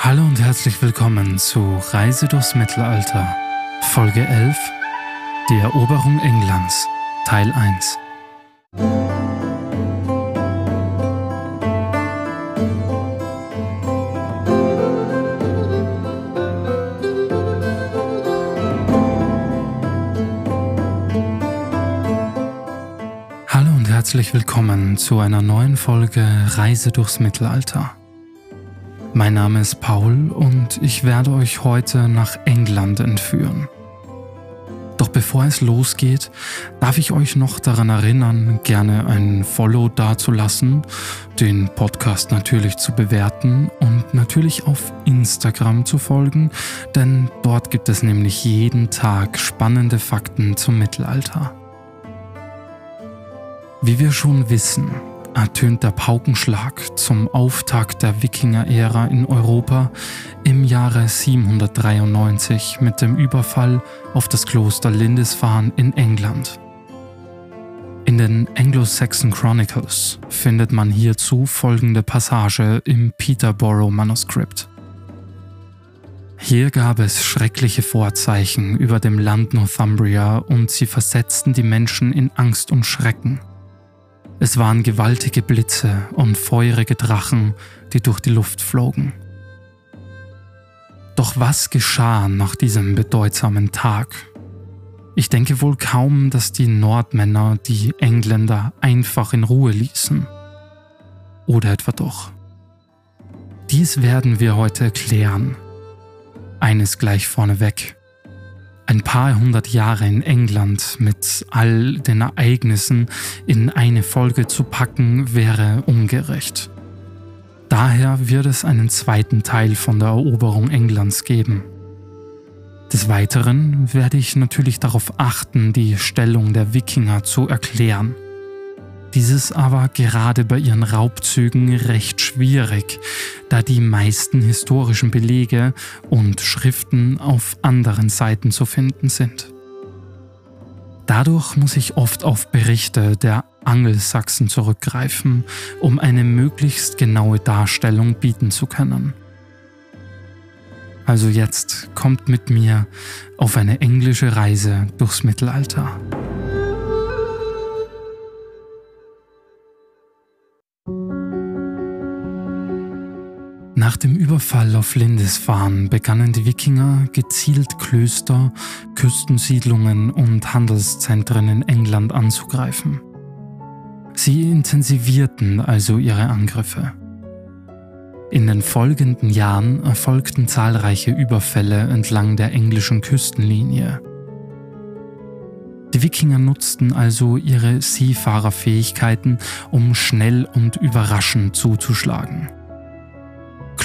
Hallo und herzlich willkommen zu Reise durchs Mittelalter, Folge 11, die Eroberung Englands, Teil 1. Hallo und herzlich willkommen zu einer neuen Folge Reise durchs Mittelalter. Mein Name ist Paul und ich werde euch heute nach England entführen. Doch bevor es losgeht, darf ich euch noch daran erinnern, gerne ein Follow dazulassen, den Podcast natürlich zu bewerten und natürlich auf Instagram zu folgen, denn dort gibt es nämlich jeden Tag spannende Fakten zum Mittelalter. Wie wir schon wissen, ertönt der Paukenschlag zum Auftakt der Wikinger-Ära in Europa im Jahre 793 mit dem Überfall auf das Kloster Lindisfarne in England. In den Anglo-Saxon Chronicles findet man hierzu folgende Passage im Peterborough-Manuskript. Hier gab es schreckliche Vorzeichen über dem Land Northumbria und sie versetzten die Menschen in Angst und Schrecken. Es waren gewaltige Blitze und feurige Drachen, die durch die Luft flogen. Doch was geschah nach diesem bedeutsamen Tag? Ich denke wohl kaum, dass die Nordmänner die Engländer einfach in Ruhe ließen. Oder etwa doch? Dies werden wir heute erklären. Eines gleich vorneweg ein paar hundert Jahre in England mit all den Ereignissen in eine Folge zu packen, wäre ungerecht. Daher wird es einen zweiten Teil von der Eroberung Englands geben. Des Weiteren werde ich natürlich darauf achten, die Stellung der Wikinger zu erklären. Dieses aber gerade bei ihren Raubzügen recht schwierig, da die meisten historischen Belege und Schriften auf anderen Seiten zu finden sind. Dadurch muss ich oft auf Berichte der Angelsachsen zurückgreifen, um eine möglichst genaue Darstellung bieten zu können. Also jetzt kommt mit mir auf eine englische Reise durchs Mittelalter. Nach dem Überfall auf Lindisfarne begannen die Wikinger gezielt Klöster, Küstensiedlungen und Handelszentren in England anzugreifen. Sie intensivierten also ihre Angriffe. In den folgenden Jahren erfolgten zahlreiche Überfälle entlang der englischen Küstenlinie. Die Wikinger nutzten also ihre Seefahrerfähigkeiten, um schnell und überraschend zuzuschlagen.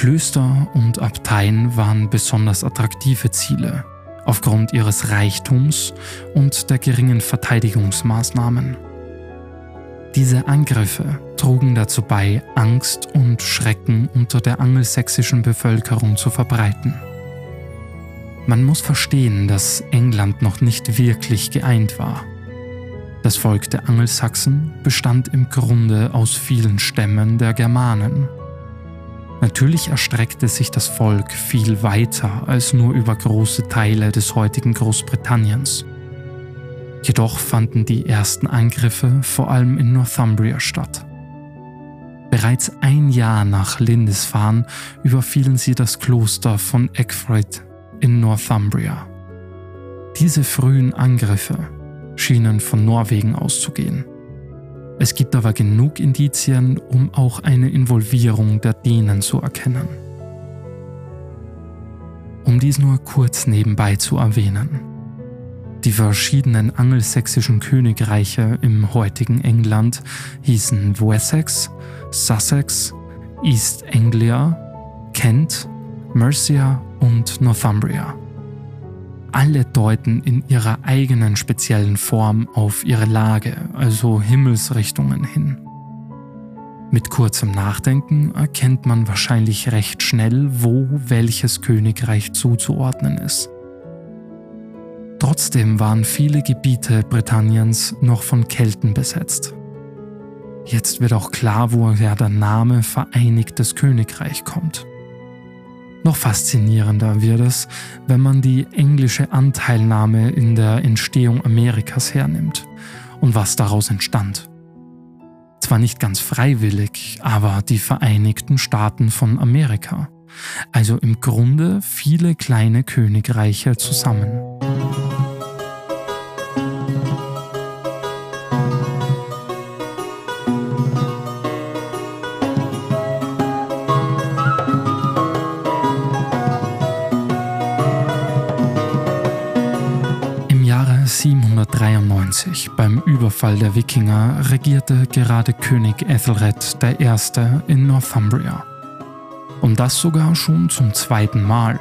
Klöster und Abteien waren besonders attraktive Ziele, aufgrund ihres Reichtums und der geringen Verteidigungsmaßnahmen. Diese Angriffe trugen dazu bei, Angst und Schrecken unter der angelsächsischen Bevölkerung zu verbreiten. Man muss verstehen, dass England noch nicht wirklich geeint war. Das Volk der Angelsachsen bestand im Grunde aus vielen Stämmen der Germanen. Natürlich erstreckte sich das Volk viel weiter als nur über große Teile des heutigen Großbritanniens. Jedoch fanden die ersten Angriffe vor allem in Northumbria statt. Bereits ein Jahr nach Lindisfarne überfielen sie das Kloster von Eckfrid in Northumbria. Diese frühen Angriffe schienen von Norwegen auszugehen. Es gibt aber genug Indizien, um auch eine Involvierung der Dänen zu erkennen. Um dies nur kurz nebenbei zu erwähnen. Die verschiedenen angelsächsischen Königreiche im heutigen England hießen Wessex, Sussex, East Anglia, Kent, Mercia und Northumbria alle deuten in ihrer eigenen speziellen Form auf ihre Lage, also Himmelsrichtungen hin. Mit kurzem Nachdenken erkennt man wahrscheinlich recht schnell, wo welches Königreich zuzuordnen ist. Trotzdem waren viele Gebiete Britanniens noch von Kelten besetzt. Jetzt wird auch klar, woher der Name Vereinigtes Königreich kommt. Noch faszinierender wird es, wenn man die englische Anteilnahme in der Entstehung Amerikas hernimmt und was daraus entstand. Zwar nicht ganz freiwillig, aber die Vereinigten Staaten von Amerika. Also im Grunde viele kleine Königreiche zusammen. 793, beim Überfall der Wikinger, regierte gerade König Ethelred I. in Northumbria. Und das sogar schon zum zweiten Mal.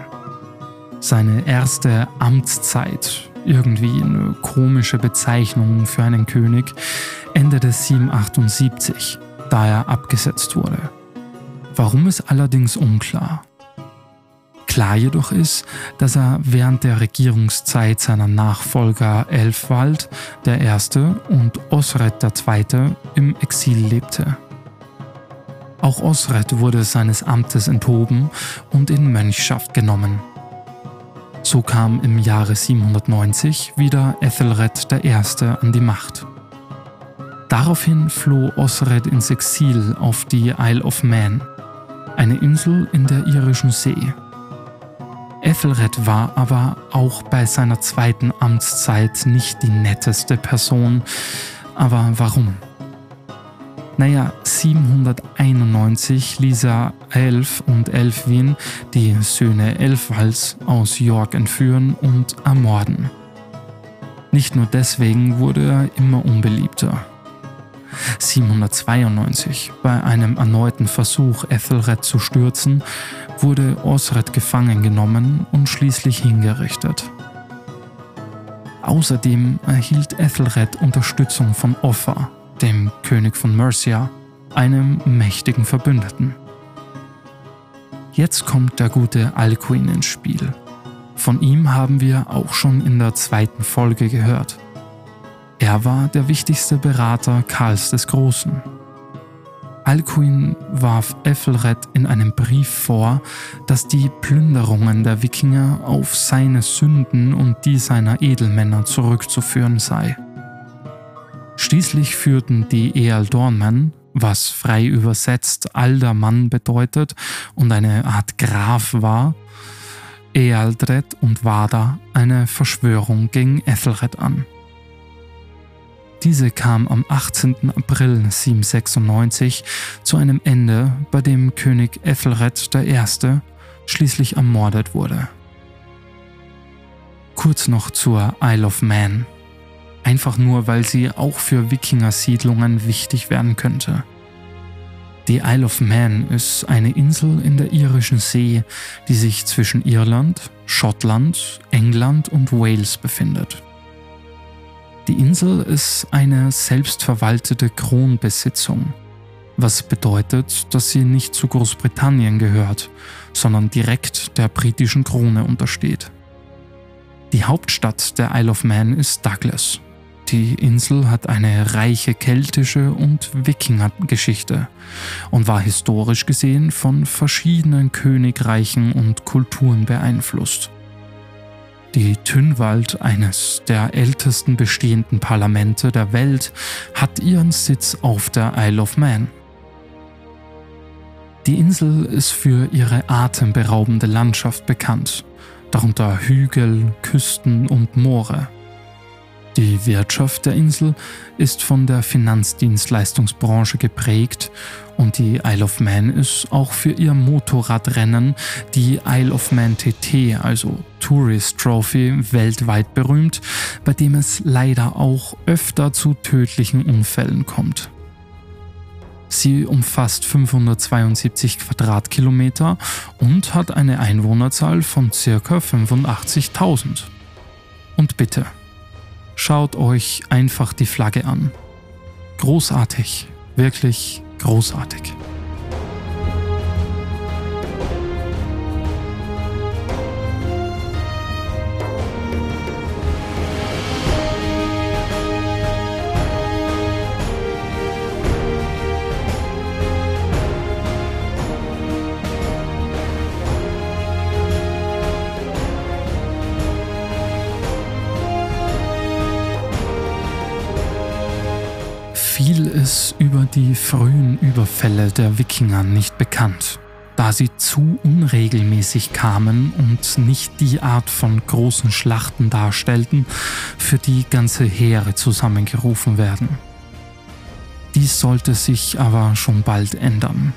Seine erste Amtszeit, irgendwie eine komische Bezeichnung für einen König, endete 778, da er abgesetzt wurde. Warum ist allerdings unklar. Klar jedoch ist, dass er während der Regierungszeit seiner Nachfolger Elfwald I. und Osred II. im Exil lebte. Auch Osred wurde seines Amtes enthoben und in Mönchschaft genommen. So kam im Jahre 790 wieder Ethelred I. an die Macht. Daraufhin floh Osred ins Exil auf die Isle of Man, eine Insel in der irischen See. Ethelred war aber auch bei seiner zweiten Amtszeit nicht die netteste Person. Aber warum? Naja, 791 ließ er Elf und Elfwin, die Söhne Elfwalds, aus York entführen und ermorden. Nicht nur deswegen wurde er immer unbeliebter. 792, bei einem erneuten Versuch, Ethelred zu stürzen, wurde Osred gefangen genommen und schließlich hingerichtet. Außerdem erhielt Ethelred Unterstützung von Offa, dem König von Mercia, einem mächtigen Verbündeten. Jetzt kommt der gute Alcuin ins Spiel. Von ihm haben wir auch schon in der zweiten Folge gehört. Er war der wichtigste Berater Karls des Großen. Alcuin warf Ethelred in einem Brief vor, dass die Plünderungen der Wikinger auf seine Sünden und die seiner Edelmänner zurückzuführen sei. Schließlich führten die Ealdormen, was frei übersetzt alter Mann bedeutet und eine Art Graf war, Ealdred und Wada eine Verschwörung gegen Ethelred an. Diese kam am 18. April 796 zu einem Ende, bei dem König Ethelred I. schließlich ermordet wurde. Kurz noch zur Isle of Man einfach nur weil sie auch für Wikinger-Siedlungen wichtig werden könnte. Die Isle of Man ist eine Insel in der irischen See, die sich zwischen Irland, Schottland, England und Wales befindet. Die Insel ist eine selbstverwaltete Kronbesitzung, was bedeutet, dass sie nicht zu Großbritannien gehört, sondern direkt der britischen Krone untersteht. Die Hauptstadt der Isle of Man ist Douglas die Insel hat eine reiche keltische und Wikingergeschichte und war historisch gesehen von verschiedenen Königreichen und Kulturen beeinflusst. Die Tynwald, eines der ältesten bestehenden Parlamente der Welt, hat ihren Sitz auf der Isle of Man. Die Insel ist für ihre atemberaubende Landschaft bekannt, darunter Hügel, Küsten und Moore. Die Wirtschaft der Insel ist von der Finanzdienstleistungsbranche geprägt und die Isle of Man ist auch für ihr Motorradrennen, die Isle of Man TT, also Tourist Trophy, weltweit berühmt, bei dem es leider auch öfter zu tödlichen Unfällen kommt. Sie umfasst 572 Quadratkilometer und hat eine Einwohnerzahl von ca. 85.000. Und bitte, Schaut euch einfach die Flagge an. Großartig, wirklich großartig. Frühen Überfälle der Wikinger nicht bekannt, da sie zu unregelmäßig kamen und nicht die Art von großen Schlachten darstellten, für die ganze Heere zusammengerufen werden. Dies sollte sich aber schon bald ändern.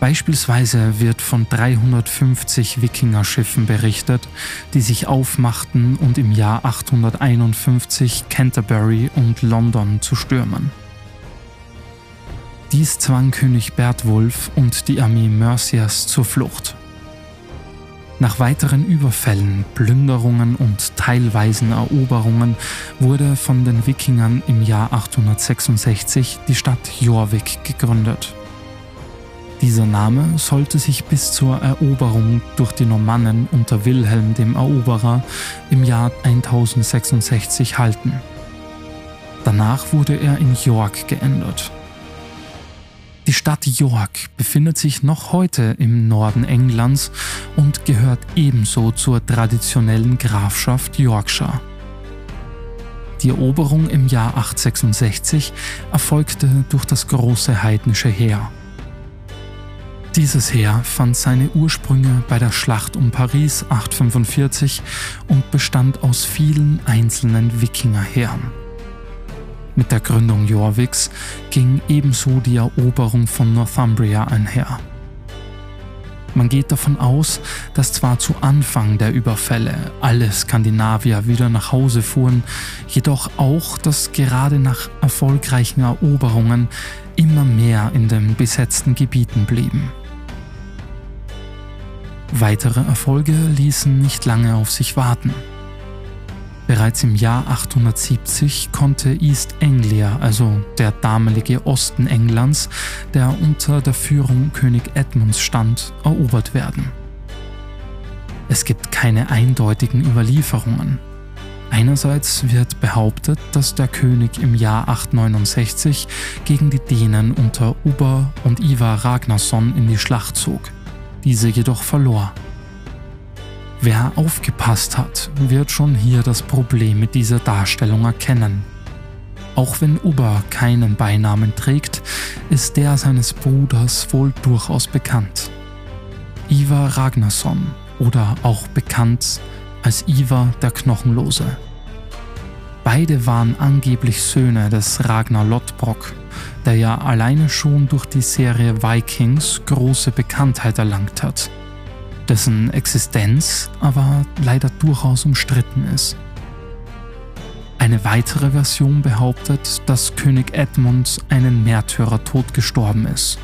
Beispielsweise wird von 350 Wikingerschiffen berichtet, die sich aufmachten und im Jahr 851 Canterbury und London zu stürmen. Dies zwang König Bertwulf und die Armee Mercias zur Flucht. Nach weiteren Überfällen, Plünderungen und teilweisen Eroberungen wurde von den Wikingern im Jahr 866 die Stadt Jorvik gegründet. Dieser Name sollte sich bis zur Eroberung durch die Normannen unter Wilhelm dem Eroberer im Jahr 1066 halten. Danach wurde er in York geändert. Die Stadt York befindet sich noch heute im Norden Englands und gehört ebenso zur traditionellen Grafschaft Yorkshire. Die Eroberung im Jahr 866 erfolgte durch das große heidnische Heer. Dieses Heer fand seine Ursprünge bei der Schlacht um Paris 845 und bestand aus vielen einzelnen Wikingerheeren. Mit der Gründung Jorviks ging ebenso die Eroberung von Northumbria einher. Man geht davon aus, dass zwar zu Anfang der Überfälle alle Skandinavier wieder nach Hause fuhren, jedoch auch, dass gerade nach erfolgreichen Eroberungen immer mehr in den besetzten Gebieten blieben. Weitere Erfolge ließen nicht lange auf sich warten. Bereits im Jahr 870 konnte East Anglia, also der damalige Osten Englands, der unter der Führung König Edmunds stand, erobert werden. Es gibt keine eindeutigen Überlieferungen. Einerseits wird behauptet, dass der König im Jahr 869 gegen die Dänen unter Uber und Ivar Ragnarsson in die Schlacht zog diese jedoch verlor. Wer aufgepasst hat, wird schon hier das Problem mit dieser Darstellung erkennen. Auch wenn Uber keinen Beinamen trägt, ist der seines Bruders wohl durchaus bekannt. Ivar Ragnarsson oder auch bekannt als Ivar der Knochenlose. Beide waren angeblich Söhne des Ragnar Lodbrok, der ja alleine schon durch die Serie Vikings große Bekanntheit erlangt hat, dessen Existenz aber leider durchaus umstritten ist. Eine weitere Version behauptet, dass König Edmund einen Märtyrertod gestorben ist.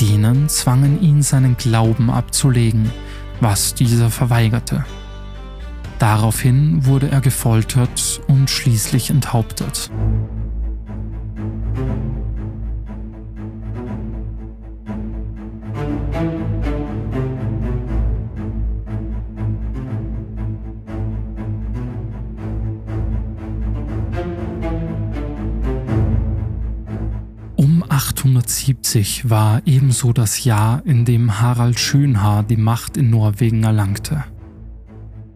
Denen zwangen ihn seinen Glauben abzulegen, was dieser verweigerte. Daraufhin wurde er gefoltert und schließlich enthauptet. 870 war ebenso das Jahr, in dem Harald Schönhaar die Macht in Norwegen erlangte.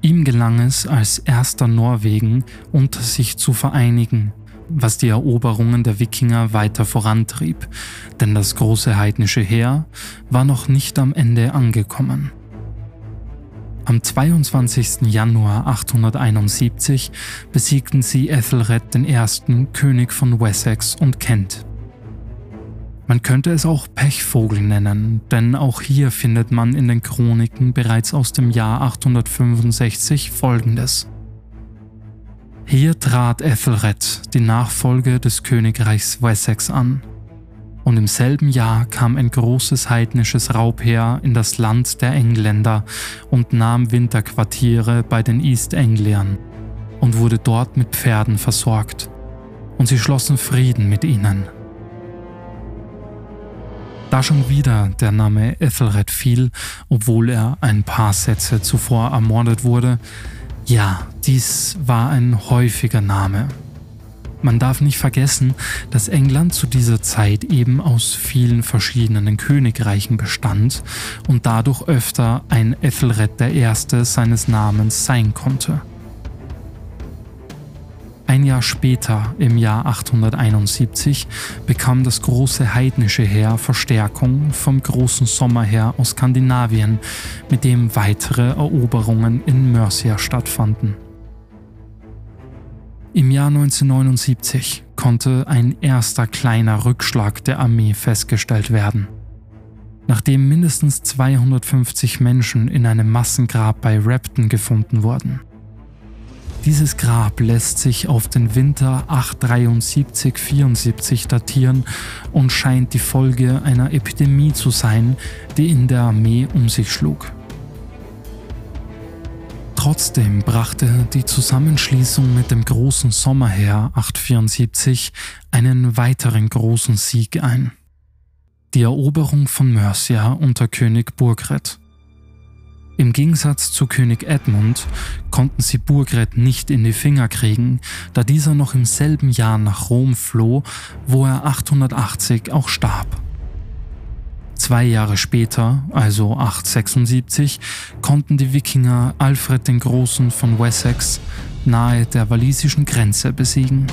Ihm gelang es als erster Norwegen unter sich zu vereinigen, was die Eroberungen der Wikinger weiter vorantrieb, denn das große heidnische Heer war noch nicht am Ende angekommen. Am 22. Januar 871 besiegten sie Ethelred I., König von Wessex und Kent. Man könnte es auch Pechvogel nennen, denn auch hier findet man in den Chroniken bereits aus dem Jahr 865 folgendes. Hier trat Ethelred, die Nachfolge des Königreichs Wessex, an. Und im selben Jahr kam ein großes heidnisches Raubheer in das Land der Engländer und nahm Winterquartiere bei den East Angliern und wurde dort mit Pferden versorgt. Und sie schlossen Frieden mit ihnen. Da schon wieder der Name Ethelred fiel, obwohl er ein paar Sätze zuvor ermordet wurde, ja, dies war ein häufiger Name. Man darf nicht vergessen, dass England zu dieser Zeit eben aus vielen verschiedenen Königreichen bestand und dadurch öfter ein Ethelred I. seines Namens sein konnte. Ein Jahr später, im Jahr 871, bekam das große heidnische Heer Verstärkung vom großen Sommerheer aus Skandinavien, mit dem weitere Eroberungen in Mercia stattfanden. Im Jahr 1979 konnte ein erster kleiner Rückschlag der Armee festgestellt werden. Nachdem mindestens 250 Menschen in einem Massengrab bei Repton gefunden wurden. Dieses Grab lässt sich auf den Winter 873-74 datieren und scheint die Folge einer Epidemie zu sein, die in der Armee um sich schlug. Trotzdem brachte die Zusammenschließung mit dem großen Sommerheer 874 einen weiteren großen Sieg ein. Die Eroberung von Mercia unter König Burgred. Im Gegensatz zu König Edmund konnten sie Burgred nicht in die Finger kriegen, da dieser noch im selben Jahr nach Rom floh, wo er 880 auch starb. Zwei Jahre später, also 876, konnten die Wikinger Alfred den Großen von Wessex nahe der walisischen Grenze besiegen.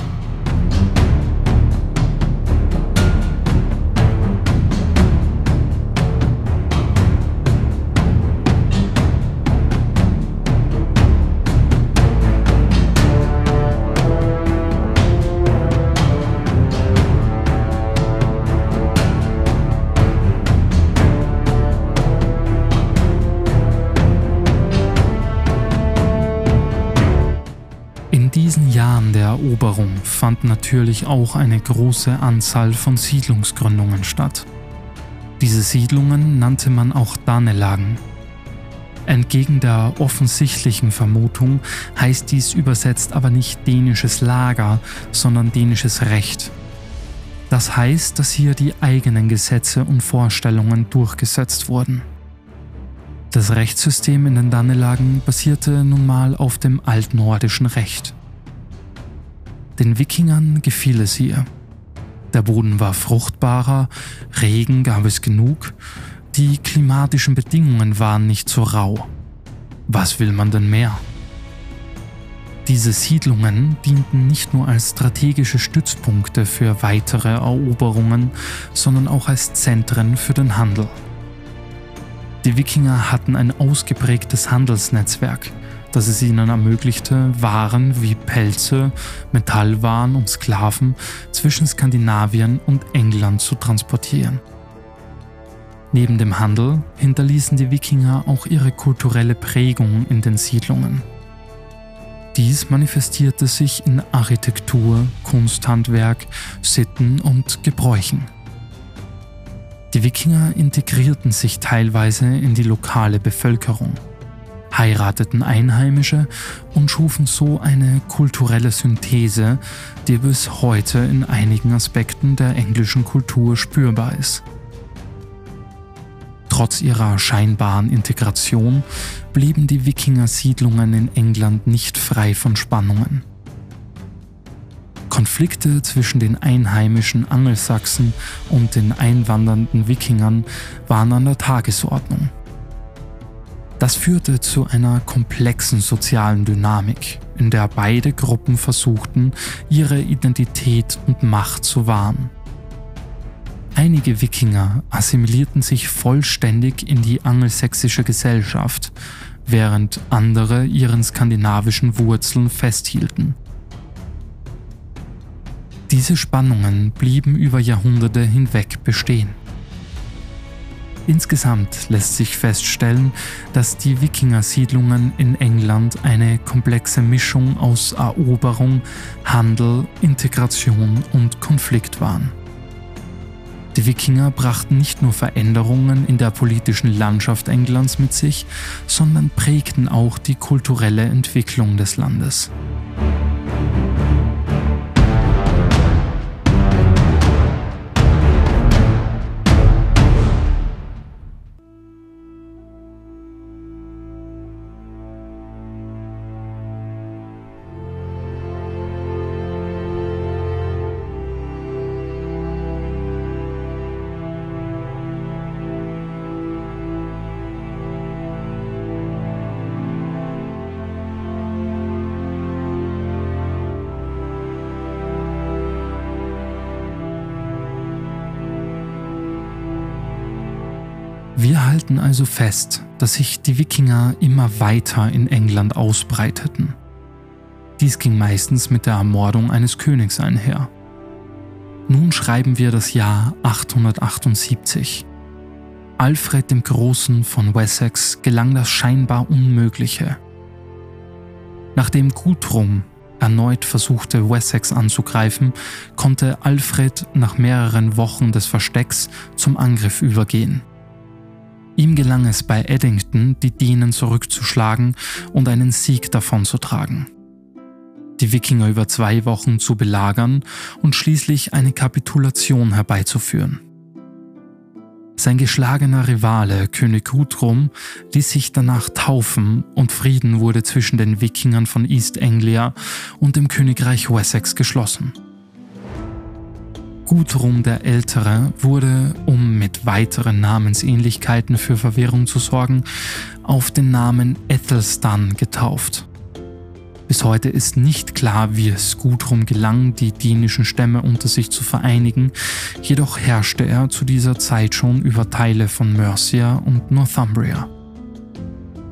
Eroberung fand natürlich auch eine große Anzahl von Siedlungsgründungen statt. Diese Siedlungen nannte man auch Danelagen. Entgegen der offensichtlichen Vermutung heißt dies übersetzt aber nicht dänisches Lager, sondern dänisches Recht. Das heißt, dass hier die eigenen Gesetze und Vorstellungen durchgesetzt wurden. Das Rechtssystem in den Dannelagen basierte nun mal auf dem altnordischen Recht. Den Wikingern gefiel es hier. Der Boden war fruchtbarer, Regen gab es genug, die klimatischen Bedingungen waren nicht so rau. Was will man denn mehr? Diese Siedlungen dienten nicht nur als strategische Stützpunkte für weitere Eroberungen, sondern auch als Zentren für den Handel. Die Wikinger hatten ein ausgeprägtes Handelsnetzwerk, dass es ihnen ermöglichte, Waren wie Pelze, Metallwaren und Sklaven zwischen Skandinavien und England zu transportieren. Neben dem Handel hinterließen die Wikinger auch ihre kulturelle Prägung in den Siedlungen. Dies manifestierte sich in Architektur, Kunsthandwerk, Sitten und Gebräuchen. Die Wikinger integrierten sich teilweise in die lokale Bevölkerung heirateten Einheimische und schufen so eine kulturelle Synthese, die bis heute in einigen Aspekten der englischen Kultur spürbar ist. Trotz ihrer scheinbaren Integration blieben die Wikinger-Siedlungen in England nicht frei von Spannungen. Konflikte zwischen den einheimischen Angelsachsen und den einwandernden Wikingern waren an der Tagesordnung. Das führte zu einer komplexen sozialen Dynamik, in der beide Gruppen versuchten, ihre Identität und Macht zu wahren. Einige Wikinger assimilierten sich vollständig in die angelsächsische Gesellschaft, während andere ihren skandinavischen Wurzeln festhielten. Diese Spannungen blieben über Jahrhunderte hinweg bestehen. Insgesamt lässt sich feststellen, dass die Wikinger-Siedlungen in England eine komplexe Mischung aus Eroberung, Handel, Integration und Konflikt waren. Die Wikinger brachten nicht nur Veränderungen in der politischen Landschaft Englands mit sich, sondern prägten auch die kulturelle Entwicklung des Landes. Wir halten also fest, dass sich die Wikinger immer weiter in England ausbreiteten. Dies ging meistens mit der Ermordung eines Königs einher. Nun schreiben wir das Jahr 878. Alfred dem Großen von Wessex gelang das scheinbar Unmögliche. Nachdem Guthrum erneut versuchte, Wessex anzugreifen, konnte Alfred nach mehreren Wochen des Verstecks zum Angriff übergehen. Ihm gelang es bei Eddington, die Dänen zurückzuschlagen und einen Sieg davonzutragen. Die Wikinger über zwei Wochen zu belagern und schließlich eine Kapitulation herbeizuführen. Sein geschlagener Rivale König Guthrum ließ sich danach taufen und Frieden wurde zwischen den Wikingern von East Anglia und dem Königreich Wessex geschlossen. Guthrum der Ältere wurde, um mit weiteren Namensähnlichkeiten für Verwirrung zu sorgen, auf den Namen Ethelstan getauft. Bis heute ist nicht klar, wie es Guthrum gelang, die dänischen Stämme unter sich zu vereinigen, jedoch herrschte er zu dieser Zeit schon über Teile von Mercia und Northumbria.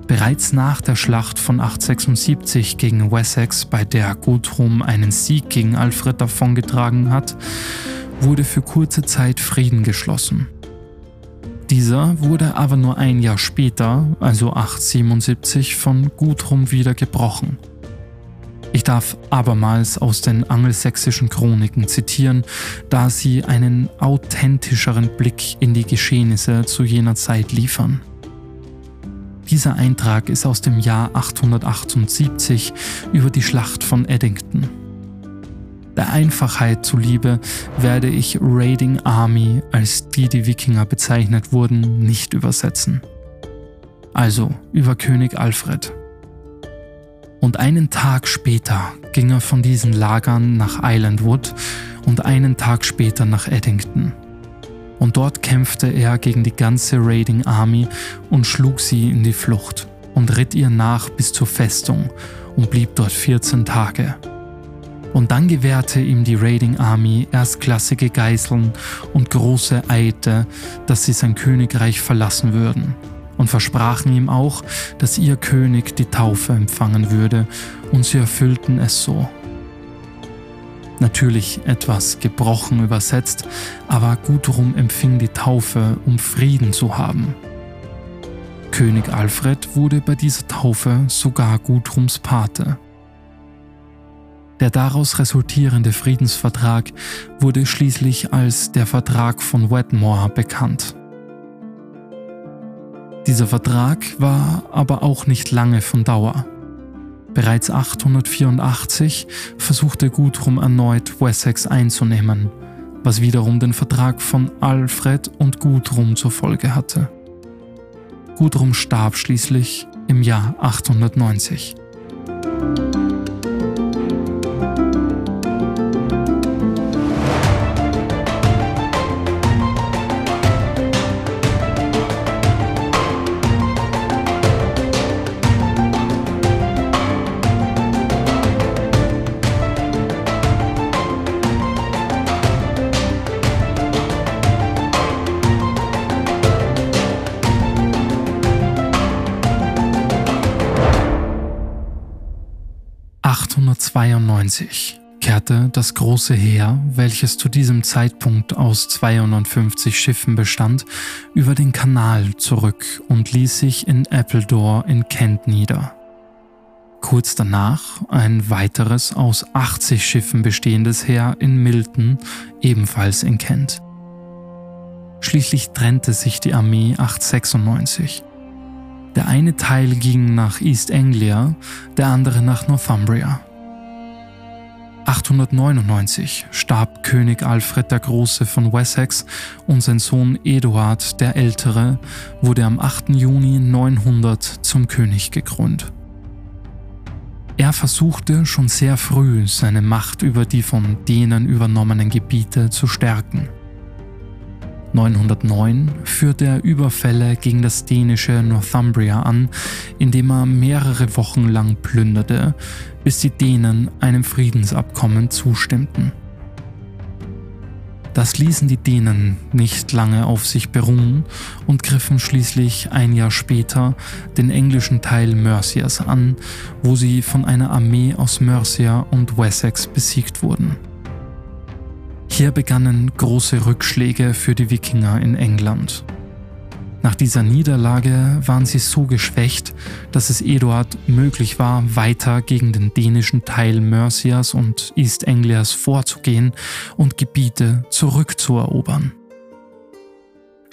Bereits nach der Schlacht von 876 gegen Wessex, bei der Guthrum einen Sieg gegen Alfred davongetragen hat, wurde für kurze Zeit Frieden geschlossen. Dieser wurde aber nur ein Jahr später, also 877, von Guthrum wieder gebrochen. Ich darf abermals aus den angelsächsischen Chroniken zitieren, da sie einen authentischeren Blick in die Geschehnisse zu jener Zeit liefern. Dieser Eintrag ist aus dem Jahr 878 über die Schlacht von Eddington. Der Einfachheit zuliebe werde ich Raiding Army, als die die Wikinger bezeichnet wurden, nicht übersetzen. Also über König Alfred. Und einen Tag später ging er von diesen Lagern nach Islandwood und einen Tag später nach Eddington. Und dort kämpfte er gegen die ganze Raiding Army und schlug sie in die Flucht und ritt ihr nach bis zur Festung und blieb dort 14 Tage. Und dann gewährte ihm die Raiding Army erstklassige Geiseln und große Eide, dass sie sein Königreich verlassen würden und versprachen ihm auch, dass ihr König die Taufe empfangen würde, und sie erfüllten es so. Natürlich etwas gebrochen übersetzt, aber Gudrum empfing die Taufe, um Frieden zu haben. König Alfred wurde bei dieser Taufe sogar Gudrums Pate. Der daraus resultierende Friedensvertrag wurde schließlich als der Vertrag von Wetmore bekannt. Dieser Vertrag war aber auch nicht lange von Dauer. Bereits 884 versuchte Guthrum erneut Wessex einzunehmen, was wiederum den Vertrag von Alfred und Guthrum zur Folge hatte. Guthrum starb schließlich im Jahr 890. 892 kehrte das große Heer, welches zu diesem Zeitpunkt aus 250 Schiffen bestand, über den Kanal zurück und ließ sich in Appledore in Kent nieder. Kurz danach ein weiteres aus 80 Schiffen bestehendes Heer in Milton, ebenfalls in Kent. Schließlich trennte sich die Armee 896. Der eine Teil ging nach East Anglia, der andere nach Northumbria. 899 starb König Alfred der Große von Wessex und sein Sohn Eduard der Ältere wurde am 8. Juni 900 zum König gekrönt. Er versuchte schon sehr früh seine Macht über die von Dänen übernommenen Gebiete zu stärken. 909 führte er Überfälle gegen das dänische Northumbria an, indem er mehrere Wochen lang plünderte, bis die Dänen einem Friedensabkommen zustimmten. Das ließen die Dänen nicht lange auf sich beruhen und griffen schließlich ein Jahr später den englischen Teil Mercias an, wo sie von einer Armee aus Mercia und Wessex besiegt wurden. Hier begannen große Rückschläge für die Wikinger in England. Nach dieser Niederlage waren sie so geschwächt, dass es Eduard möglich war, weiter gegen den dänischen Teil Mercias und East Anglias vorzugehen und Gebiete zurückzuerobern.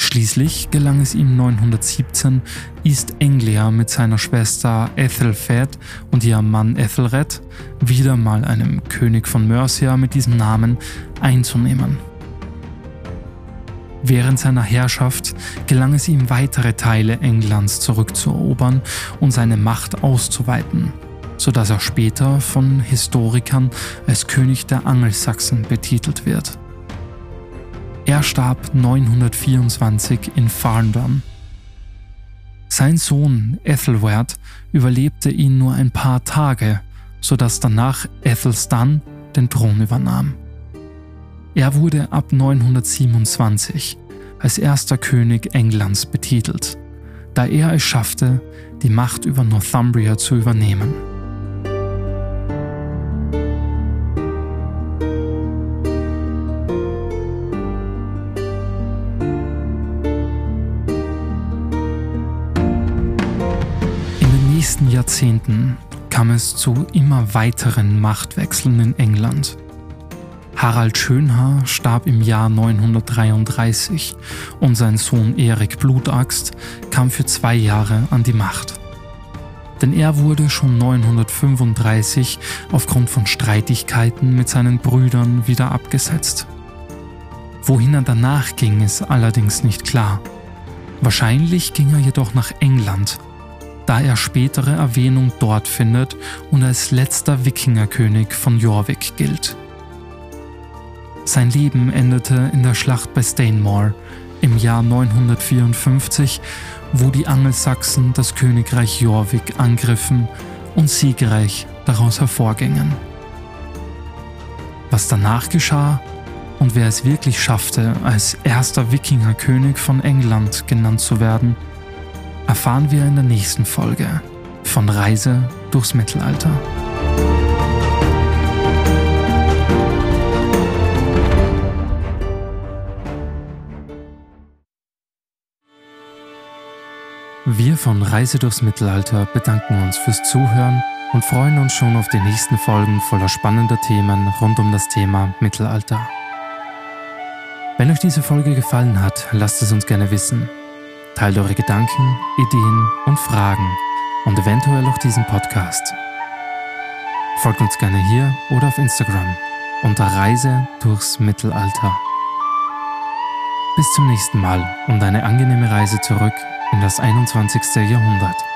Schließlich gelang es ihm 917, East Anglia mit seiner Schwester Ethelfed und ihrem Mann Ethelred, wieder mal einem König von Mercia mit diesem Namen, einzunehmen. Während seiner Herrschaft gelang es ihm, weitere Teile Englands zurückzuerobern und seine Macht auszuweiten, sodass er später von Historikern als König der Angelsachsen betitelt wird. Er starb 924 in Farndon. Sein Sohn Ethelwerd überlebte ihn nur ein paar Tage, sodass danach Ethelstan den Thron übernahm. Er wurde ab 927 als erster König Englands betitelt, da er es schaffte, die Macht über Northumbria zu übernehmen. Nächsten Jahrzehnten kam es zu immer weiteren Machtwechseln in England. Harald Schönhaar starb im Jahr 933 und sein Sohn Erik Blutaxt kam für zwei Jahre an die Macht. Denn er wurde schon 935 aufgrund von Streitigkeiten mit seinen Brüdern wieder abgesetzt. Wohin er danach ging, ist allerdings nicht klar. Wahrscheinlich ging er jedoch nach England, da er spätere Erwähnung dort findet und als letzter Wikingerkönig von Jorvik gilt. Sein Leben endete in der Schlacht bei Stainmore im Jahr 954, wo die Angelsachsen das Königreich Jorvik angriffen und siegreich daraus hervorgingen. Was danach geschah und wer es wirklich schaffte, als erster Wikingerkönig von England genannt zu werden, erfahren wir in der nächsten Folge von Reise durchs Mittelalter. Wir von Reise durchs Mittelalter bedanken uns fürs Zuhören und freuen uns schon auf die nächsten Folgen voller spannender Themen rund um das Thema Mittelalter. Wenn euch diese Folge gefallen hat, lasst es uns gerne wissen. Teilt eure Gedanken, Ideen und Fragen und eventuell auch diesen Podcast. Folgt uns gerne hier oder auf Instagram unter Reise durchs Mittelalter. Bis zum nächsten Mal und eine angenehme Reise zurück in das 21. Jahrhundert.